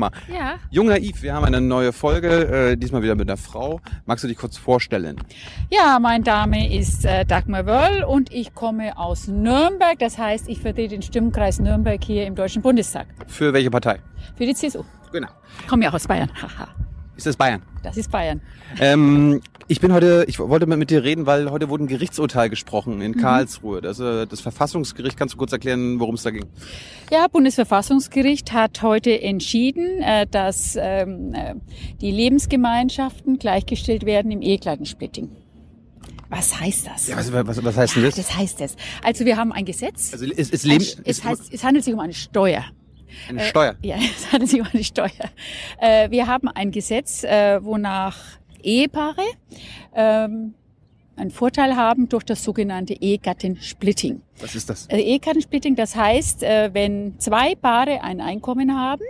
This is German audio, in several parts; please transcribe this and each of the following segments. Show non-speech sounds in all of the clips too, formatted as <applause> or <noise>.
Nummer. Ja. Jung Naiv, wir haben eine neue Folge, äh, diesmal wieder mit einer Frau. Magst du dich kurz vorstellen? Ja, mein Name ist äh, Dagmar Wörl und ich komme aus Nürnberg. Das heißt, ich vertrete den Stimmkreis Nürnberg hier im Deutschen Bundestag. Für welche Partei? Für die CSU. Genau. Ich komme ja auch aus Bayern. Haha. <laughs> Ist das Bayern? Das ist Bayern. Ähm, ich bin heute, ich wollte mal mit dir reden, weil heute wurde ein Gerichtsurteil gesprochen in Karlsruhe. Das, äh, das Verfassungsgericht, kannst du kurz erklären, worum es da ging? Ja, Bundesverfassungsgericht hat heute entschieden, äh, dass ähm, äh, die Lebensgemeinschaften gleichgestellt werden im Ehekleidensplitting. Was heißt das? Ja, was, was, was heißt denn das? Das heißt es. Also wir haben ein Gesetz. Also es, es, leben, es, heißt, es handelt sich um eine Steuer. eine Steuer. Ja, <laughs> es handelt sich um eine Steuer. Äh, wir haben ein Gesetz, äh, wonach Ehepaare ähm, einen Vorteil haben durch das sogenannte Ehegattensplitting. Was ist das? Äh, Ehegattensplitting, das heißt, äh, wenn zwei Paare ein Einkommen haben,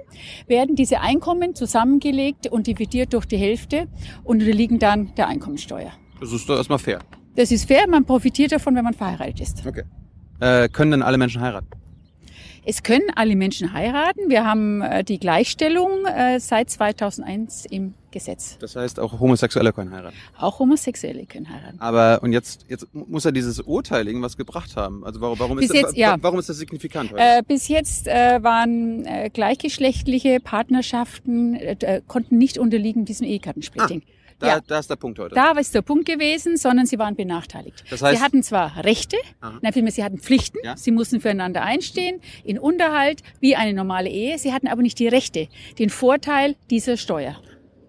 werden diese Einkommen zusammengelegt und dividiert durch die Hälfte und unterliegen dann der Einkommensteuer. Das ist doch erstmal fair. Das ist fair, man profitiert davon, wenn man verheiratet ist. Okay. Äh, können dann alle Menschen heiraten? Es können alle Menschen heiraten. Wir haben äh, die Gleichstellung äh, seit 2001 im Gesetz. Das heißt, auch Homosexuelle können heiraten. Auch Homosexuelle können heiraten. Aber und jetzt, jetzt muss ja dieses Urteil irgendwas gebracht haben. Also warum, warum, Bis ist, das, jetzt, ja. warum ist das signifikant heute? Äh, bis jetzt äh, waren äh, gleichgeschlechtliche Partnerschaften, äh, äh, konnten nicht unterliegen diesem Ehegattensplitting. da, ja. da ist der Punkt heute. Da war es der Punkt gewesen, sondern sie waren benachteiligt. Das heißt- sie hatten zwar Rechte, Aha. nein, vielmehr, sie hatten Pflichten, Ja. sie mussten füreinander einstehen, in Unterhalt, wie eine normale Ehe. Sie hatten aber nicht die Rechte, den Vorteil dieser Steuer.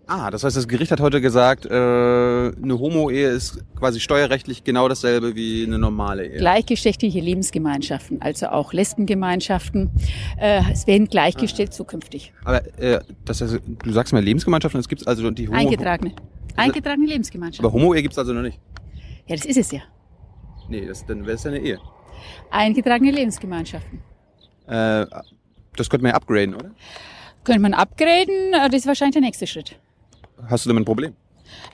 Ah, das heißt, das Gericht hat heute gesagt, äh, eine Homo-Ehe ist quasi steuerrechtlich genau dasselbe wie eine normale Ehe. Gleichgeschlechtliche Lebensgemeinschaften, also auch Lesbengemeinschaften, äh, es werden gleichgestellt zukünftig. Aber äh, das heißt, du sagst mal Lebensgemeinschaften, es gibt also die Homo. Eingetragene. Eingetragene Lebensgemeinschaften. Aber Homo-Ehe gibt's also noch nicht. Ja, das ist es ja. Nee, das, dann wäre es ja eine Ehe. Eingetragene Lebensgemeinschaften. Äh, das könnte man ja upgraden, oder? Könnte man upgraden, das ist wahrscheinlich der nächste Schritt. Hast du damit ein Problem?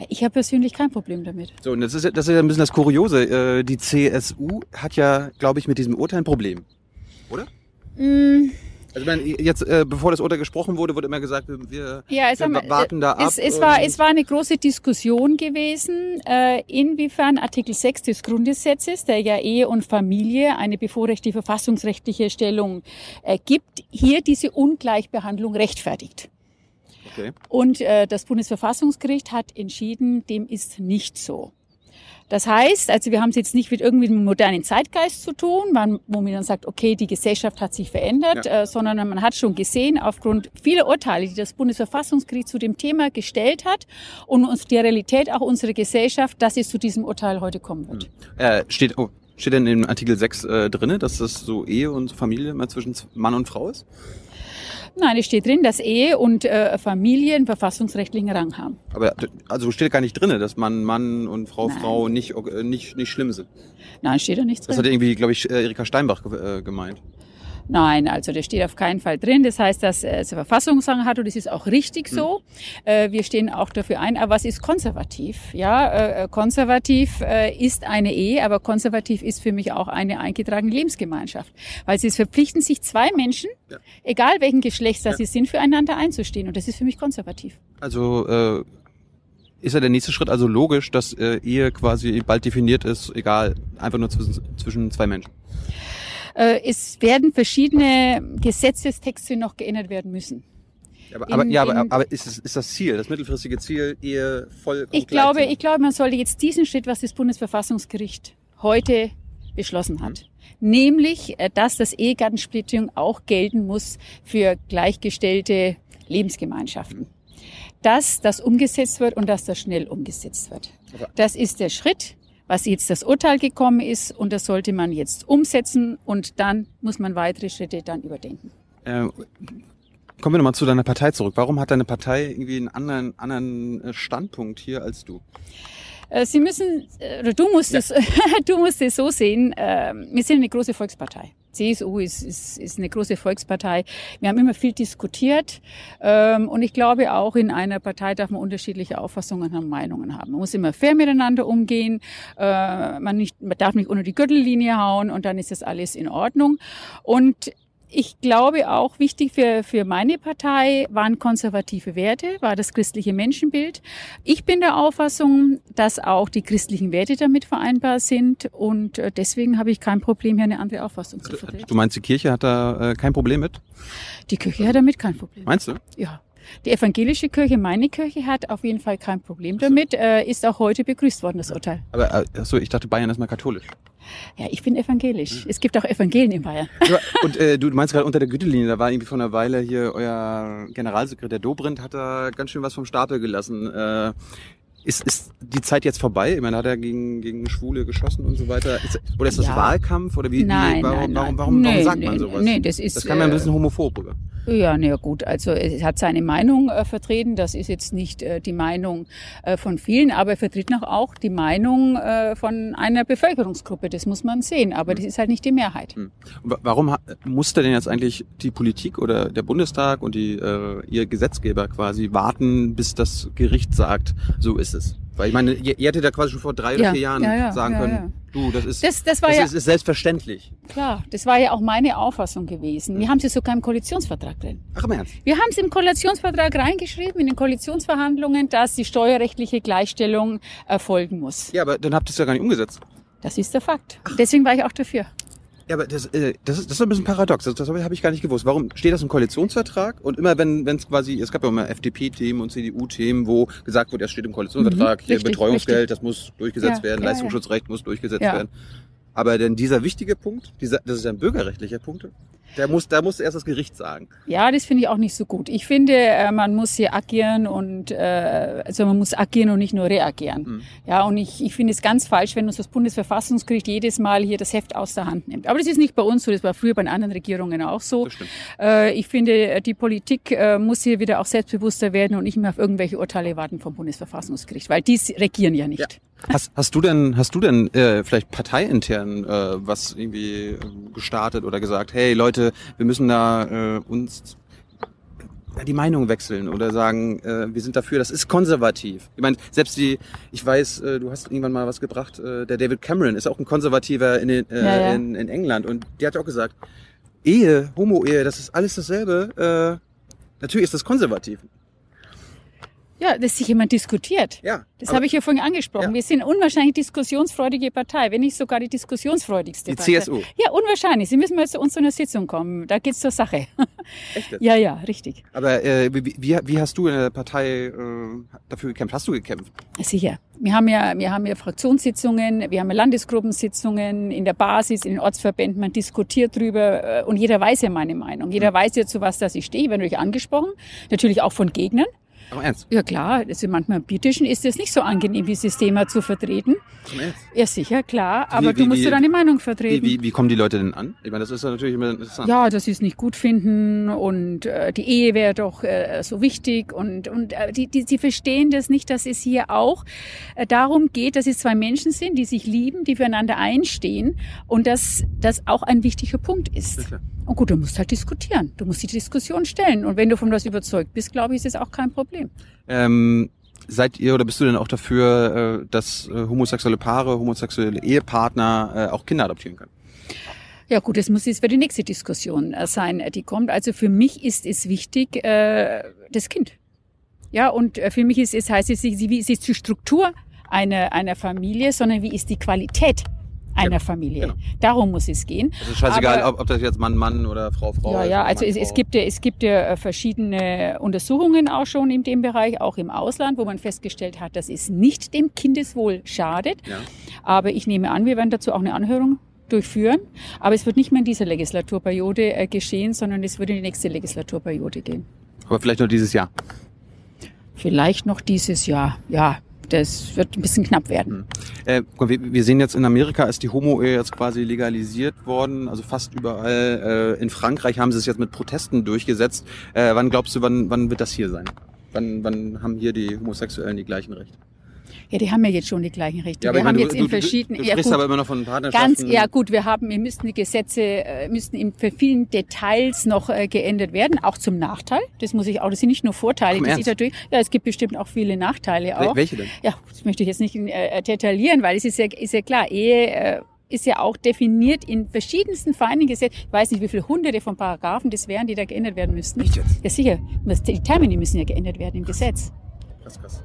Ich habe persönlich kein Problem damit. So, und das ist, ja- das ist ja ein bisschen das Kuriose. Äh, die CSU hat ja, glaube ich, mit diesem Urteil ein Problem. Oder? Mm, Also ich meine, jetzt, äh, bevor das Urteil gesprochen wurde, wurde immer gesagt, wir, Ja, es, wir haben, wa- warten da ab. es, es, war, es war eine große Diskussion gewesen, äh, inwiefern Artikel 6 des Grundgesetzes, der ja Ehe und Familie eine bevorrechtete verfassungsrechtliche Stellung äh, gibt, hier diese Ungleichbehandlung rechtfertigt. Okay. Und äh, das Bundesverfassungsgericht hat entschieden, dem ist nicht so. Das heißt, also wir haben es jetzt nicht mit irgendwie einem modernen Zeitgeist zu tun, wo man dann sagt, okay, die Gesellschaft hat sich verändert, Ja. äh, sondern man hat schon gesehen, aufgrund vieler Urteile, die das Bundesverfassungsgericht zu dem Thema gestellt hat und uns die Realität auch unserer Gesellschaft, dass es zu diesem Urteil heute kommen wird. Äh, steht, oh, steht denn in Artikel 6 äh, drinne, dass das so Ehe und Familie immer zwischen Mann und Frau ist? Nein, es steht drin, dass Ehe und äh, Familie einen verfassungsrechtlichen Rang haben. Aber also steht gar nicht drinne, dass man Mann und Frau Nein. Frau nicht, äh, nicht, nicht schlimm sind. Nein, steht da nichts Das drin. hat irgendwie, glaube ich, äh, Erika Steinbach äh, gemeint. Nein, also das steht auf keinen Fall drin. Das heißt, dass äh, es eine Verfassungsrang hat und das ist auch richtig so. Äh, wir stehen auch dafür ein. Aber was ist konservativ? Ja, äh, äh, konservativ äh, ist eine Ehe, aber konservativ ist für mich auch eine eingetragene Lebensgemeinschaft. Weil sie es verpflichten sich zwei Menschen, Ja. egal welchen Geschlechts das Ja. sie sind, füreinander einzustehen. Und das ist für mich konservativ. Also äh, ist ja der nächste Schritt also logisch, dass äh, Ehe quasi bald definiert ist, egal, einfach nur zwischen, zwischen zwei Menschen. Äh, es werden verschiedene Gesetzestexte noch geändert werden müssen. Aber, In- aber, ja, aber, aber ist, es, ist das Ziel, das mittelfristige Ziel, Ehe voll Ich glaube, ich glaube, man sollte jetzt diesen Schritt, was das Bundesverfassungsgericht heute beschlossen hat, nämlich, äh, dass das Ehegattensplitting auch gelten muss für gleichgestellte Lebensgemeinschaften. Dass das umgesetzt wird und dass das schnell umgesetzt wird. Aber- Das ist der Schritt, was jetzt das Urteil gekommen ist und das sollte man jetzt umsetzen und dann muss man weitere Schritte dann überdenken. Äh, kommen wir nochmal zu deiner Partei zurück. Warum hat deine Partei irgendwie einen anderen, anderen äh, Standpunkt hier als du? Äh, Sie müssen, äh, du musst es, <laughs> du musst es so sehen, wir sind eine große Volkspartei. CSU ist, ist, ist eine große Volkspartei. Wir haben immer viel diskutiert ähm, und ich glaube auch in einer Partei darf man unterschiedliche Auffassungen und Meinungen haben. Man muss immer fair miteinander umgehen, äh, man, nicht, man darf nicht unter die Gürtellinie hauen und dann ist das alles in Ordnung. Und ich glaube auch wichtig für, für meine Partei waren konservative Werte, war das christliche Menschenbild. Ich bin der Auffassung, dass auch die christlichen Werte damit vereinbar sind und äh, deswegen habe ich kein Problem, hier eine andere Auffassung zu vertreten. Du meinst, die Kirche hat da äh, kein Problem mit? Die Kirche hat damit kein Problem. Meinst du? Ja. Die evangelische Kirche, meine Kirche, hat auf jeden Fall kein Problem damit, äh, ist auch heute begrüßt worden, das Urteil. Aber achso, ich dachte, Bayern ist mal katholisch. Ja, ich bin evangelisch. Es gibt auch Evangelien in Bayern. Ja, und äh, du meinst gerade unter der Gütelinie, da war irgendwie vor einer Weile hier euer Generalsekretär Dobrindt, hat da ganz schön was vom Stapel gelassen. Äh, ist, ist die Zeit jetzt vorbei? Ich meine, hat er gegen, gegen Schwule geschossen und so weiter? Ist, oder ist das Ja. Wahlkampf? Oder wie, Nein, wie warum, nein, nein. warum, warum, warum Nee, sagt nee, man sowas? nee, das ist, das kam mir ein äh, bisschen homophob rüber. Ja, na ja, gut. Also er hat seine Meinung äh, vertreten. Das ist jetzt nicht äh, die Meinung äh, von vielen, aber er vertritt noch auch die Meinung äh, von einer Bevölkerungsgruppe. Das muss man sehen. Aber das ist halt nicht die Mehrheit. Hm. Wa- Warum musste denn jetzt eigentlich die Politik oder der Bundestag und die, äh, ihr Gesetzgeber quasi warten, bis das Gericht sagt, so ist es? Weil ich meine, ihr, ihr hättet ja quasi schon vor drei oder Ja, vier Jahren ja, ja, sagen können, du, das ist, Das, das das ist, ist selbstverständlich. klar. Das war ja auch meine Auffassung gewesen. Wir haben es sogar im Koalitionsvertrag drin. Ach im Ernst? Wir haben es im Koalitionsvertrag reingeschrieben, in den Koalitionsverhandlungen, dass die steuerrechtliche Gleichstellung erfolgen muss. Ja, aber dann habt ihr es ja gar nicht umgesetzt. Das ist der Fakt. Deswegen war ich auch dafür. Ja, aber das, äh, das, ist, das ist ein bisschen paradox. Das, das habe ich gar nicht gewusst. Warum steht das im Koalitionsvertrag? Und immer wenn wenn es quasi, es gab ja immer FDP-Themen und CDU-Themen, wo gesagt wurde, das steht im Koalitionsvertrag, Mhm, hier richtig, Betreuungsgeld, richtig. das muss durchgesetzt Ja, werden, ja, ja. Leistungsschutzrecht muss durchgesetzt Ja. werden. Aber denn dieser wichtige Punkt, dieser, das ist ein bürgerrechtlicher Punkt, der muss, da muss erst das Gericht sagen. Ja, das finde ich auch nicht so gut. Ich finde, äh, man muss hier agieren und äh, also man muss agieren und nicht nur reagieren. Mhm. Ja, und ich, ich finde es ganz falsch, wenn uns das Bundesverfassungsgericht jedes Mal hier das Heft aus der Hand nimmt. Aber das ist nicht bei uns so, das war früher bei den anderen Regierungen auch so. Äh, ich finde, die Politik äh, muss hier wieder auch selbstbewusster werden und nicht mehr auf irgendwelche Urteile warten vom Bundesverfassungsgericht, weil die regieren ja nicht. Ja. Hast, hast du denn, hast du denn äh, vielleicht parteiintern äh, was irgendwie äh, gestartet oder gesagt, hey Leute, wir müssen da äh, uns die Meinung wechseln oder sagen, äh, wir sind dafür, das ist konservativ. Ich meine, selbst die, ich weiß, äh, du hast irgendwann mal was gebracht, äh, der David Cameron ist auch ein Konservativer in, den, äh, Ja, ja. In, in England und der hat auch gesagt, Ehe, Homo-Ehe, das ist alles dasselbe. Äh, natürlich ist das konservativ. Ja, dass sich jemand diskutiert. Ja. Das habe ich ja vorhin angesprochen. Ja. Wir sind unwahrscheinlich diskussionsfreudige Partei, wenn nicht sogar die diskussionsfreudigste Die Partei. CSU. Ja, unwahrscheinlich. Sie müssen mal zu uns zu einer Sitzung kommen. Da geht's zur Sache. Echt ja, ja, richtig. Aber äh, wie, wie, hast du in der Partei äh, dafür gekämpft? Hast du gekämpft? Sicher. Wir haben ja, wir haben ja Fraktionssitzungen, wir haben ja Landesgruppensitzungen in der Basis, in den Ortsverbänden. Man diskutiert drüber äh, und jeder weiß ja meine Meinung. Jeder weiß ja, zu was das ich stehe. Ich werde natürlich angesprochen. Natürlich auch von Gegnern. Aber ernst? Ja klar, also manchmal am Bittischen ist es nicht so angenehm, dieses Thema zu vertreten. Zum Ernst? Ja, sicher, klar. Aber Wie- du wie- musst wie- deine Meinung Wie, vertreten. wie, wie kommen die Leute denn an? Ich meine, das ist ja natürlich immer interessant. Ja, dass sie es nicht gut finden und äh, die Ehe wäre doch äh, so wichtig und und äh, die, die sie verstehen das nicht, dass es hier auch äh, darum geht, dass es zwei Menschen sind, die sich lieben, die füreinander einstehen und dass das auch ein wichtiger Punkt Ja, ist. klar. Und gut, du musst halt diskutieren. Du musst die Diskussion stellen und wenn du von was überzeugt bist, glaube ich, ist es auch kein Problem. Ähm, seid ihr oder bist du denn auch dafür, äh, dass äh, homosexuelle Paare, homosexuelle Ehepartner äh, auch Kinder adoptieren können? Ja gut, das muss jetzt für die nächste Diskussion sein, die kommt. Also für mich ist es wichtig, das Kind. Ja, und für mich ist es heißt es nicht, wie ist jetzt die Struktur einer, einer Familie, sondern wie ist die Qualität einer Genau, Familie. genau. Darum muss es gehen. Es ist scheißegal, Aber- ob, ob das jetzt Mann, Mann oder Frau, Frau ja, ist. ja, also Mann, es, es gibt ja, es gibt ja äh, verschiedene Untersuchungen auch schon in dem Bereich, auch im Ausland, wo man festgestellt hat, dass es nicht dem Kindeswohl schadet. Ja. Aber ich nehme an, wir werden dazu auch eine Anhörung durchführen. Aber es wird nicht mehr in dieser Legislaturperiode äh, geschehen, sondern es wird in die nächste Legislaturperiode gehen. Aber vielleicht nur dieses Jahr. Vielleicht noch dieses Jahr. Ja, das wird ein bisschen knapp werden. Äh, mal, wir, wir sehen jetzt in Amerika ist die Homo-Ehe jetzt quasi legalisiert worden, also fast überall. Äh, in Frankreich haben sie es jetzt mit Protesten durchgesetzt. Äh, wann glaubst du, wann, wann wird das hier sein? Wann, wann haben hier die Homosexuellen die gleichen Rechte? Ja, die haben ja jetzt schon die gleichen Rechte. Ja, wir haben meine, jetzt du, in du, du, verschiedenen. du ja, gut. aber immer noch von Partnerschaften. Ganz, ja gut, wir haben, wir müssten die Gesetze, äh, müssten in für vielen Details noch äh, geändert werden, auch zum Nachteil. Das muss ich auch, das sind nicht nur Vorteile, Im das ist natürlich, ja, es gibt bestimmt auch viele Nachteile auch. Welche denn? Ja, das möchte ich jetzt nicht äh, detaillieren, weil es ist ja, ist ja klar, Ehe, äh, ist ja auch definiert in verschiedensten feinen Gesetzen. Ich weiß nicht, wie viele hunderte von Paragraphen das wären, die da geändert werden müssten. Echt jetzt? Ja, sicher. Die Termini müssen ja geändert werden im Gesetz. Krass, krass.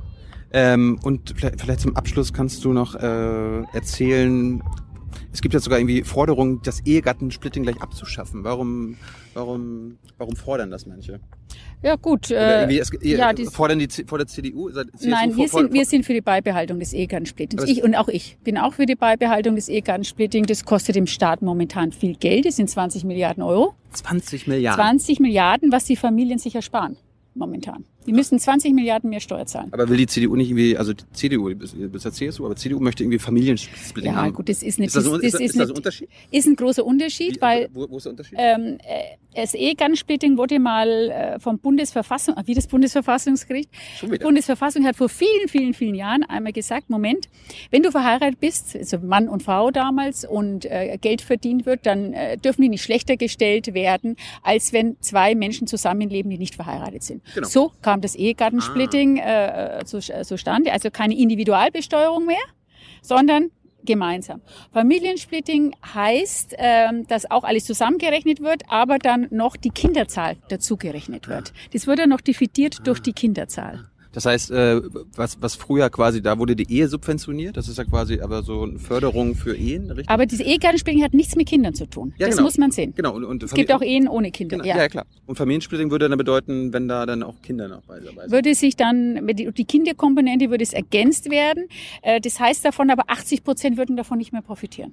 Ähm, und vielleicht, vielleicht zum Abschluss kannst du noch äh, erzählen, es gibt ja sogar irgendwie Forderungen, das Ehegattensplitting gleich abzuschaffen. Warum, warum, warum fordern das manche? Ja gut. Äh, es, ja, die- fordern die vor der CDU? CSU Nein, wir sind, wir sind für die Beibehaltung des Ehegattensplittings. Ich und auch ich bin auch für die Beibehaltung des Ehegattensplittings. Das kostet dem Staat momentan viel Geld. Das sind 20 Milliarden Euro. 20 Milliarden. 20 Milliarden, was die Familien sich ersparen momentan. Die müssen 20 Milliarden mehr Steuer zahlen. Aber will die CDU nicht irgendwie, also die CDU, bist ja CSU, aber CDU möchte irgendwie Familiensplitting Ja, haben. gut, das ist nicht, Ist das, ein- ist, das ist, das ein Unterschied? ist ein großer Unterschied, Wie- weil wo, wo ist der Unterschied? ähm, äh, das Ehegattensplitting wurde mal äh, vom Bundesverfassung, wie das Bundesverfassungsgericht, Schon wieder. Bundesverfassung hat vor vielen, vielen, vielen Jahren einmal gesagt, Moment, wenn du verheiratet bist, also Mann und Frau damals, und äh, Geld verdient wird, dann äh, dürfen die nicht schlechter gestellt werden, als wenn zwei Menschen zusammenleben, die nicht verheiratet sind. Genau. So kam das Ehegattensplitting äh, äh, zu, äh, zustande, also keine Individualbesteuerung mehr, sondern gemeinsam. Familiensplitting heißt, ähm, dass auch alles zusammengerechnet wird, aber dann noch die Kinderzahl dazugerechnet wird. Das wird dann noch dividiert durch die Kinderzahl. Das heißt, äh, was, was früher quasi, da wurde die Ehe subventioniert, das ist ja quasi aber so eine Förderung für Ehen, richtig? Aber diese Ehegattensplitting hat nichts mit Kindern zu tun. Ja, das genau. muss man sehen. Genau, und, und Es gibt auch Ehen ohne Kinder. Genau, ja. ja. klar. Und Familiensplitting würde dann bedeuten, wenn da dann auch Kinder noch bei dabei sind. Würde sich dann, die, Kinderkomponente würde es ergänzt werden. Äh, Das heißt davon, aber 80 Prozent würden davon nicht mehr profitieren.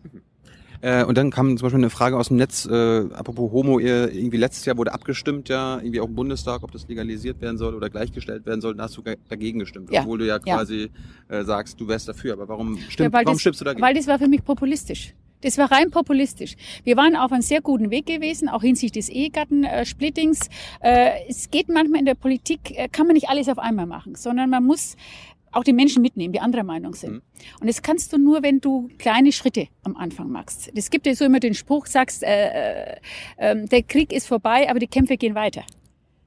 Äh, und dann kam zum Beispiel eine Frage aus dem Netz, äh, apropos Homo, irgendwie letztes Jahr wurde abgestimmt, ja, irgendwie auch im Bundestag, ob das legalisiert werden soll oder gleichgestellt werden soll. Da hast du ge- dagegen gestimmt, Ja, obwohl du ja ja. quasi Äh, sagst, du wärst dafür. Aber warum, stimmt, Ja, warum das, stimmst du dagegen? Weil das war für mich populistisch. Das war rein populistisch. Wir waren auf einem sehr guten Weg gewesen, auch hinsichtlich des Ehegattensplittings. Äh, es geht manchmal in der Politik, äh, kann man nicht alles auf einmal machen, sondern man muss auch die Menschen mitnehmen, die anderer Meinung sind. Mhm. Und das kannst du nur, wenn du kleine Schritte am Anfang machst. Es gibt ja so immer den Spruch, sagst, äh, äh, äh, der Krieg ist vorbei, aber die Kämpfe gehen weiter.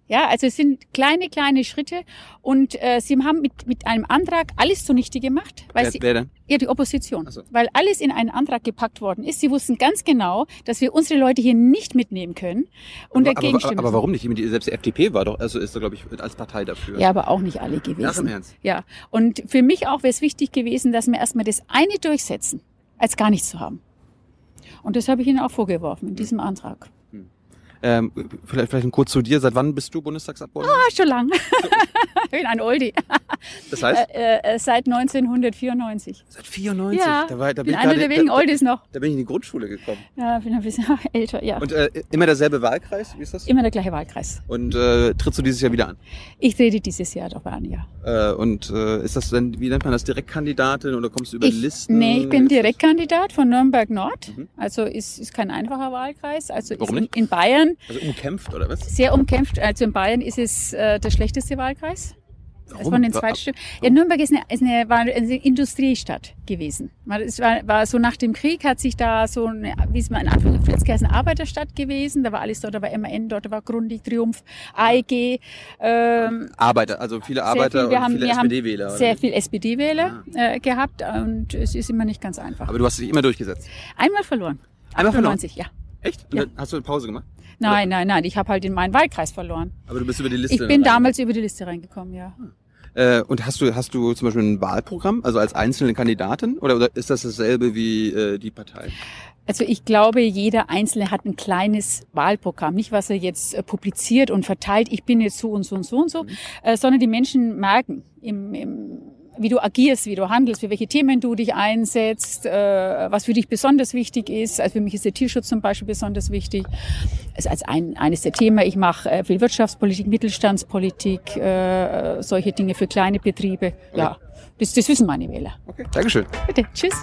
Ja, also es sind kleine, kleine Schritte und äh, sie haben mit, mit einem Antrag alles zunichte gemacht, weil wer, sie, wer denn? ja, die Opposition. So. Weil alles in einen Antrag gepackt worden ist. Sie wussten ganz genau, dass wir unsere Leute hier nicht mitnehmen können und aber, dagegen aber, stimmen. aber warum nicht? Selbst die FDP war doch, also ist da, glaube ich, als Partei dafür. Ja, aber auch nicht alle Ach, im gewesen. Ernst? Ja. Und für mich auch wäre es wichtig gewesen, dass wir erstmal das eine durchsetzen, als gar nichts zu haben. Und das habe ich Ihnen auch vorgeworfen in diesem Antrag. Ähm, vielleicht, vielleicht kurz zu dir. Seit wann bist du Bundestagsabgeordneter? Ah, schon lang. <laughs> ich bin ein Oldie. Das heißt? Äh, äh, seit 1994. Seit 94? Ja, da, war, da bin ich einer der wenigen Oldies noch. da bin ich in die Grundschule gekommen. Ja, bin ein bisschen <laughs> älter, ja. Und äh, immer derselbe Wahlkreis? Wie ist das? Immer der gleiche Wahlkreis. Und äh, trittst du dieses Jahr wieder an? Ich trete dieses Jahr doch an, ja. Äh, und äh, ist das denn, wie nennt man das, Direktkandidatin oder kommst du über Ich, Listen? nee, ich bin Direktkandidat von Nürnberg Nord. Mhm. Also ist, ist kein einfacher Wahlkreis. Also Warum ist nicht? in Bayern Also umkämpft oder was? sehr umkämpft. Also in Bayern ist es äh, der schlechteste Wahlkreis. Warum? von den Zweitstimmen. Ja, Nürnberg ist eine, ist eine, war eine Industriestadt gewesen. Man- Es war, war so nach dem Krieg hat sich da so eine, wie es mal in Anführungszeichen, eine Arbeiterstadt gewesen. Da war alles dort, da war MAN dort, da war Grundig, Triumph, AEG. Ähm, Arbeiter, also viele Arbeiter viel, und haben, viele SPD-Wähler. sehr wie? viel SPD-Wähler äh, gehabt und es ist immer nicht ganz einfach. Aber du hast dich immer durchgesetzt. Einmal verloren. Einmal verloren? 98, ja. Echt? Ja. hast du eine Pause gemacht? Nein, nein, nein. Ich habe halt in meinen Wahlkreis verloren. Aber du bist über die Liste. Ich bin damals über die Liste reingekommen, ja. Äh, und hast du, hast du zum Beispiel ein Wahlprogramm, also als einzelne Kandidatin? Oder, oder ist das dasselbe wie äh, die Partei? Also ich glaube, jeder Einzelne hat ein kleines Wahlprogramm. Nicht, was er jetzt äh, publiziert und verteilt, ich bin jetzt so und so und so und so, äh, sondern die Menschen merken, im, im, wie du agierst, wie du handelst, für welche Themen du dich einsetzt, äh, was für dich besonders wichtig ist. Also für mich ist der Tierschutz zum Beispiel besonders wichtig. Also als ein, eines der Themen, ich mache äh, viel Wirtschaftspolitik, Mittelstandspolitik, äh, solche Dinge für kleine Betriebe. Ja, das, das wissen meine Wähler. Okay. Dankeschön. Bitte, tschüss.